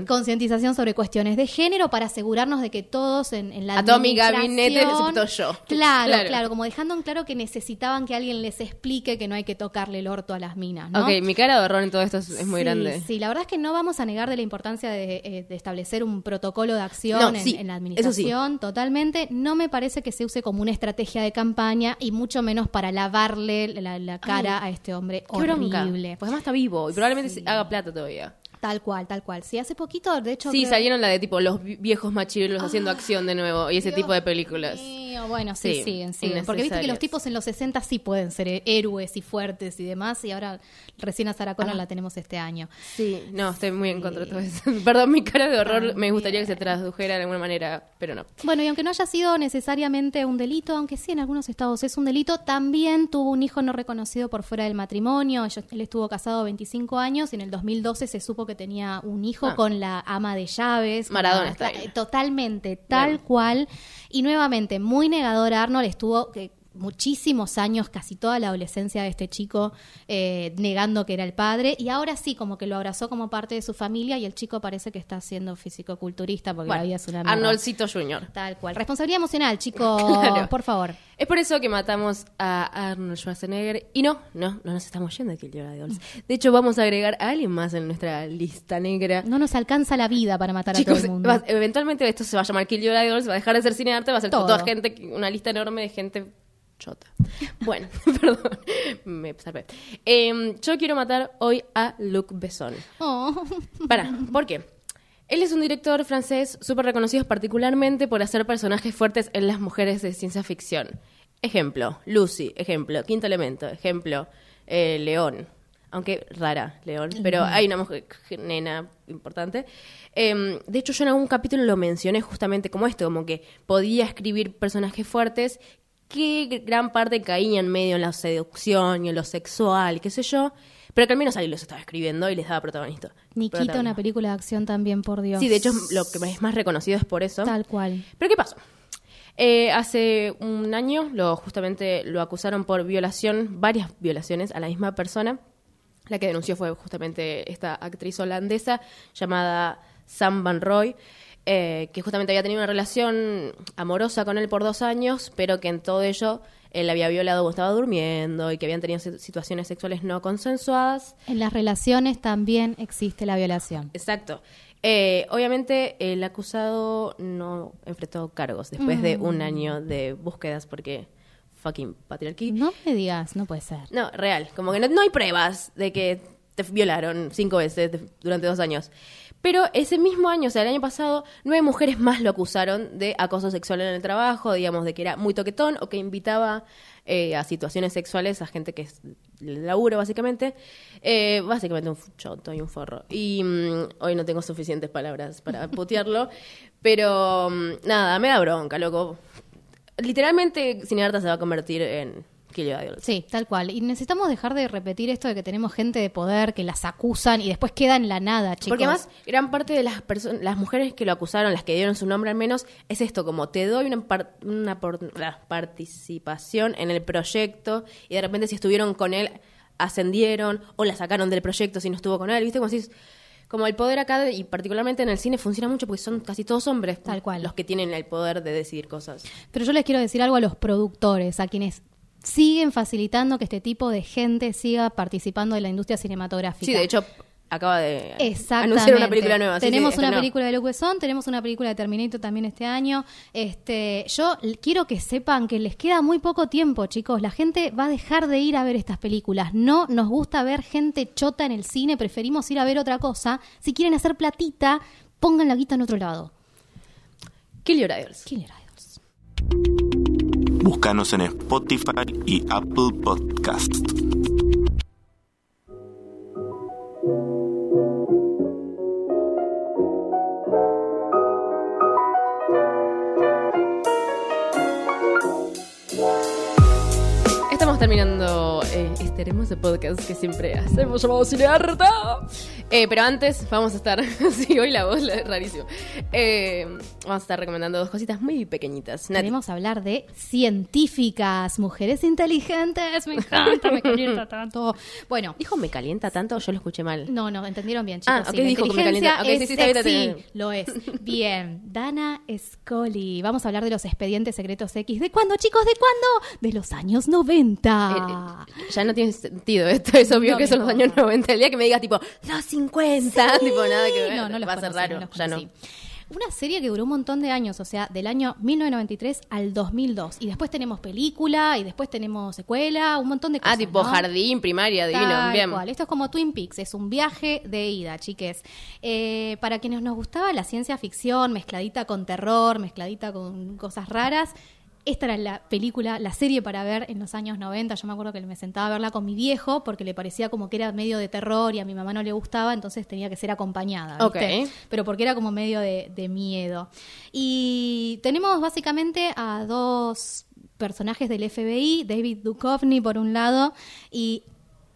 concientización sobre cuestiones de género para asegurarnos de que todos en, en la A todo mi gabinete, excepto yo. Claro, Claro. claro, como dejando en claro que necesitaban que alguien les explique que no hay que tocarle el orto a las minas, ¿no? Ok, mi cara de horror en todo esto es, es muy Sí, grande. Sí, la verdad es que no vamos a negar de la importancia de, eh, de establecer un protocolo de acción No, en, sí, en la sí. administración, totalmente. No me parece que se use como una estrategia de campaña y mucho menos para lavarle la, la cara Ay, a este hombre Qué bronca. horrible. Pues además está vivo y probablemente haga plata todavía. Tal cual, tal cual. Sí, hace poquito, de hecho... Sí, creo- salieron la de tipo los vi- viejos machirulos haciendo acción de nuevo y ese tipo de películas. mío, bueno, sí, Sí, siguen, siguen. Porque viste que los tipos en los 60 sí pueden ser héroes y fuertes y demás, y ahora recién a Sarah Connor Ah. la tenemos este año. Sí, no, estoy muy en contra de todo eso. Perdón, mi cara de horror me gustaría que se tradujera de alguna manera, pero no. Bueno, y aunque no haya sido necesariamente un delito, aunque sí en algunos estados es un delito, también tuvo un hijo no reconocido por fuera del matrimonio. Él estuvo casado 25 años y en el 2012 se supo que tenía un hijo Ah. con la ama de llaves. Maradona style. Totalmente, tal cual. Y nuevamente, muy negador Arnold estuvo... que muchísimos años, casi toda la adolescencia de este chico, eh, negando que era el padre, y ahora sí, como que lo abrazó como parte de su familia, y el chico parece que está siendo fisicoculturista porque Bueno, la vida es una. Arnoldcito Jr. Tal cual. Responsabilidad emocional, Claro. por favor. Es por eso que matamos a Arnold Schwarzenegger. Y no, no, no nos estamos yendo de Kill Your Idols. De hecho, vamos a agregar a alguien más en nuestra lista negra. No nos alcanza la vida para matar a todo el mundo. va- eventualmente esto se va a llamar Kill Your Idols, va a dejar de ser cine arte, va a ser Todo. toda gente, una lista enorme de gente chota. Bueno, perdón, me salvé. Em, yo quiero matar hoy a Luc Besson. Oh. Para, ¿por qué? Él es un director francés súper reconocido particularmente por hacer personajes fuertes en las mujeres de ciencia ficción. Ejemplo, Lucy, ejemplo, Quinto Elemento, ejemplo, eh, León. Aunque rara, León, pero hay una mujer, nena importante. Em, de hecho, yo en algún capítulo lo mencioné justamente como esto, como que podía escribir personajes fuertes que gran parte caían medio en la seducción y en lo sexual, qué sé yo, pero que al menos ahí los estaba escribiendo y les daba protagonista. Nikita, una película de acción también, por Dios. Sí, de hecho lo que es más reconocido es por eso. Tal cual. Pero ¿qué pasó? Eh, hace un año lo justamente lo acusaron por violación, varias violaciones a la misma persona. La que denunció fue justamente esta actriz holandesa llamada Sam Van Roy, eh, que justamente había tenido una relación amorosa con él por dos años, pero que en todo ello él había violado cuando estaba durmiendo y que habían tenido si- situaciones sexuales no consensuadas. En las relaciones también existe la violación. Exacto. Eh, obviamente el acusado no enfrentó cargos después de un año de búsquedas porque fucking patriarquía. No me digas, no puede ser. No, real. Como que no, no hay pruebas de que te violaron cinco veces de- durante dos años. Pero ese mismo año, o sea, el año pasado, nueve mujeres más lo acusaron de acoso sexual en el trabajo, digamos, de que era muy toquetón o que invitaba eh, a situaciones sexuales a gente que es laburo, básicamente. Eh, básicamente un choto y un forro. Y mm, hoy no tengo suficientes palabras para putearlo. Pero mm, nada, me da bronca, loco. Literalmente, Cinearta se va a convertir en Kill Your Idols. Sí, tal cual. Y necesitamos dejar de repetir esto de que tenemos gente de poder que las acusan y después queda en la nada, chicos. Porque además, gran parte de las personas, las mujeres que lo acusaron, las que dieron su nombre al menos, es esto, como te doy una, par- una por- participación en el proyecto y de repente si estuvieron con él, ascendieron o la sacaron del proyecto si no estuvo con él, ¿viste? Como, si, como el poder acá, y particularmente en el cine, funciona mucho porque son casi todos hombres Tal cual. los que tienen el poder de decidir cosas. Pero yo les quiero decir algo a los productores, a quienes siguen facilitando que este tipo de gente siga participando de la industria cinematográfica. Sí, de hecho, acaba de anunciar una película nueva. tenemos sí, una película de Luke Besson, tenemos una película de Terminator también este año. Este, yo quiero que sepan que les queda muy poco tiempo, chicos. La gente va a dejar de ir a ver estas películas. No nos gusta ver gente chota en el cine, preferimos ir a ver otra cosa. Si quieren hacer platita, pongan la guita en otro lado. Kill Your Idols. Kill Your Idols. Búscanos en Spotify y Apple Podcast. Estamos terminando eh, hermoso podcast que siempre hacemos llamado Cinearta. Eh, pero antes vamos a estar, sí, hoy la voz la- es rarísimo. Eh, vamos a estar recomendando dos cositas muy pequeñitas. Queremos hablar de científicas, mujeres inteligentes. Me encanta, me calienta tanto. Bueno, ¿Dijo me calienta tanto yo lo escuché mal? No, no, entendieron bien, chicos. Ah, ok, sí, dijo que me calienta. Ok, es sí, sí, bien. Lo es. Bien. Dana Scully. Vamos a hablar de los expedientes secretos X. ¿De cuándo, chicos? ¿De cuándo? De los años 90. Eh, Ya no tiene sentido esto, es obvio No que son los años 90. El día que me digas tipo, los 50, tipo nada que ver, No, no los va a ser raro, no ya no. Una serie que duró un montón de años, o sea, del año 1993 al 2002. Y después tenemos película, y después tenemos secuela, un montón de cosas. Ah, tipo ¿no? jardín, primaria, divino, Tal bien. cual. Esto es como Twin Peaks, es un viaje de ida, chiques. Eh, para quienes nos gustaba la ciencia ficción, mezcladita con terror, mezcladita con cosas raras, esta era la película, la serie para ver en los años 90. Yo me acuerdo que me sentaba a verla con mi viejo porque le parecía como que era medio de terror y a mi mamá no le gustaba, entonces tenía que ser acompañada. ¿viste? Ok. Pero porque era como medio de, de miedo. Y tenemos básicamente a dos personajes del FBI, David Duchovny por un lado y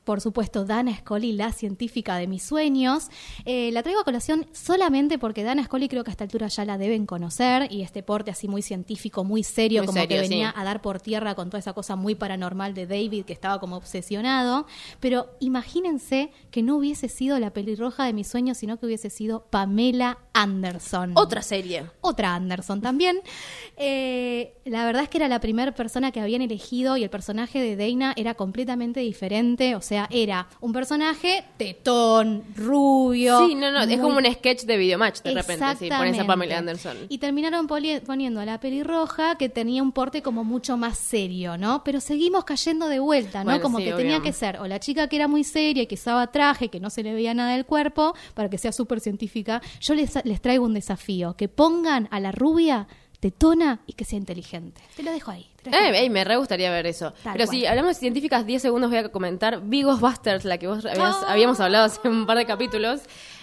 por supuesto, Dana Scully, la científica de mis sueños. Eh, la traigo a colación solamente porque Dana Scully creo que a esta altura ya la deben conocer y este porte así muy científico, muy serio, Muy como serio, que venía sí. a dar por tierra con toda esa cosa muy paranormal de David que estaba como obsesionado. Pero imagínense que no hubiese sido la pelirroja de mis sueños, sino que hubiese sido Pamela Anderson. Otra serie. Otra Anderson también. Eh, la verdad es que era la primera persona que habían elegido y el personaje de Dana era completamente diferente. O sea, era un personaje tetón, rubio. Sí, no, no, es como un sketch de videomatch de repente, si pones a. Pamela Anderson. Y terminaron poniendo a la pelirroja que tenía un porte como mucho más serio, ¿no? Pero seguimos cayendo de vuelta, ¿no? Bueno, como sí, que tenía que ser o la chica que era muy seria y que usaba traje, que no se le veía nada del cuerpo, para que sea súper científica. Yo les, les traigo un desafío, que pongan a la rubia tetona y que sea inteligente. Te lo dejo ahí. Eh, me re gustaría ver eso. Tal Pero si hablamos de científicas, 10 segundos voy a comentar. Vigos Busters, la que vos habías- Ah. habíamos hablado hace un par de capítulos,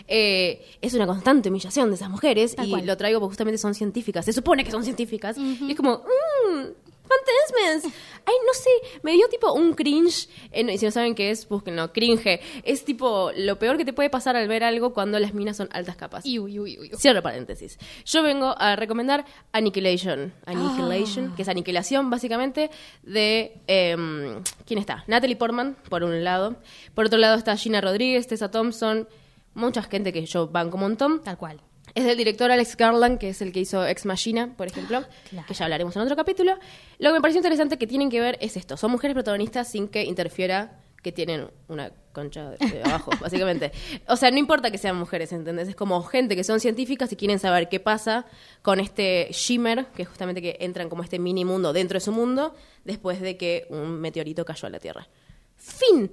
eh, es una constante humillación de esas mujeres Tal y cual. lo traigo porque justamente son científicas. Se supone que son científicas. Y es como, mmm, fantasmas. Ay, no sé, me dio tipo un cringe. Eh, no, y si no saben qué es, búsquenlo. Cringe. Es tipo lo peor que te puede pasar al ver algo cuando las minas son altas capas. Iu, iu, iu, iu. Cierro paréntesis. Yo vengo a recomendar Annihilation. Annihilation, Ah. que es aniquilación, básicamente, de. em, ¿Quién está? Natalie Portman, por un lado. Por otro lado está Gina Rodríguez, Tessa Thompson. Mucha gente que yo banco un montón. Tal cual. Es del director Alex Garland, que es el que hizo Ex Machina, por ejemplo, Claro. que ya hablaremos en otro capítulo. Lo que me pareció interesante que tienen que ver es esto. Son mujeres protagonistas sin que interfiera que tienen una concha de, abajo, básicamente. O sea, no importa que sean mujeres, ¿entendés? Es como gente que son científicas y quieren saber qué pasa con este shimmer, que es justamente que entran como este mini mundo dentro de su mundo, después de que un meteorito cayó a la Tierra. Fin.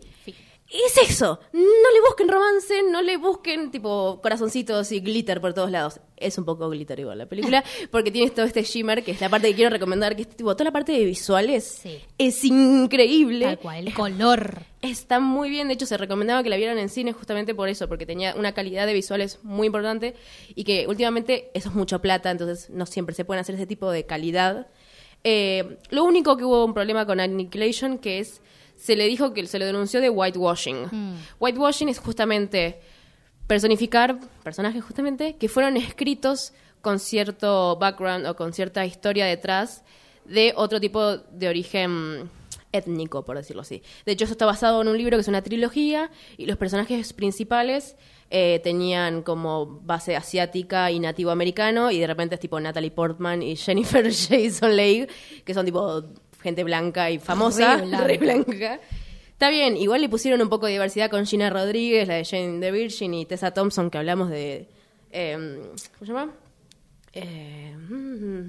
Es eso. No le busquen romance, no le busquen tipo corazoncitos y glitter por todos lados. Es un poco glitter igual la película, porque tiene todo este shimmer, que es la parte que quiero recomendar, que es tipo toda la parte de visuales. Sí. Es increíble. Tal cual. El color. Está muy bien, de hecho se recomendaba que la vieran en cine justamente por eso, porque tenía una calidad de visuales muy importante y que últimamente eso es mucha plata, entonces no siempre se pueden hacer ese tipo de calidad. Eh, lo único que hubo un problema con Annihilation, que es, se le dijo que se le denunció de whitewashing. Whitewashing es justamente personificar personajes justamente que fueron escritos con cierto background o con cierta historia detrás de otro tipo de origen étnico, por decirlo así. De hecho, eso está basado en un libro que es una trilogía y los personajes principales eh, tenían como base asiática y nativo americano y de repente es tipo Natalie Portman y Jennifer Jason Leigh, que son tipo gente blanca y famosa, Re blanca. re blanca. Está bien, igual le pusieron un poco de diversidad con Gina Rodríguez, la de Jane the Virgin y Tessa Thompson, que hablamos de. eh, ¿Cómo se llama? Eh,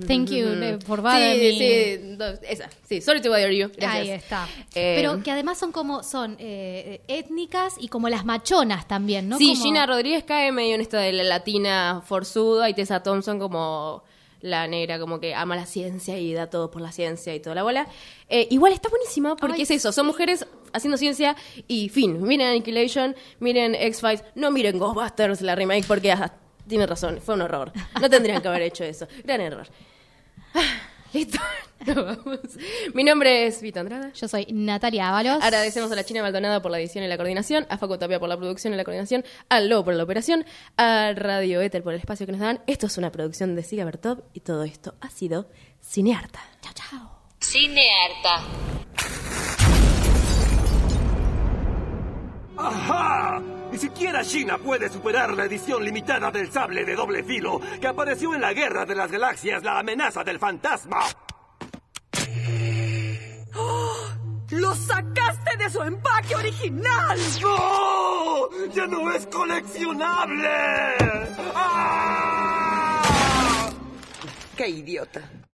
Thank you eh, for bothering sí, me. sí, do- esa, sí, sorry to bother you. Gracias. Ahí está. Eh, Pero que además son como, son eh, étnicas y como las machonas también, ¿no? sí, Como- Gina Rodríguez cae medio en esto de la latina forzuda y Tessa Thompson como la negra, como que ama la ciencia y da todo por la ciencia y toda la bola. Eh, igual está buenísima porque Ay, es eso, son mujeres haciendo ciencia y fin. Miren Annihilation, miren X-Files, no miren Ghostbusters, la remake, porque ah, tiene razón, fue un horror. No tendrían que haber hecho eso. Gran error. Listo, nos vamos. Mi nombre es Vito Andrada. Yo soy Natalia Ábalos. Agradecemos a la China Maldonado por la edición y la coordinación, a Facu Tapia por la producción y la coordinación, a Lobo por la operación, a Radio Éter por el espacio que nos dan. Esto es una producción de Siga Bertov y todo esto ha sido Cinearta. Chao, chao. Cinearta. ¡Ajá! Ni siquiera China puede superar la edición limitada del sable de doble filo que apareció en la Guerra de las Galaxias, la amenaza del fantasma. ¡Lo sacaste de su empaque original! ¡No! ¡Ya no es coleccionable! ¡Ah! ¡Qué idiota!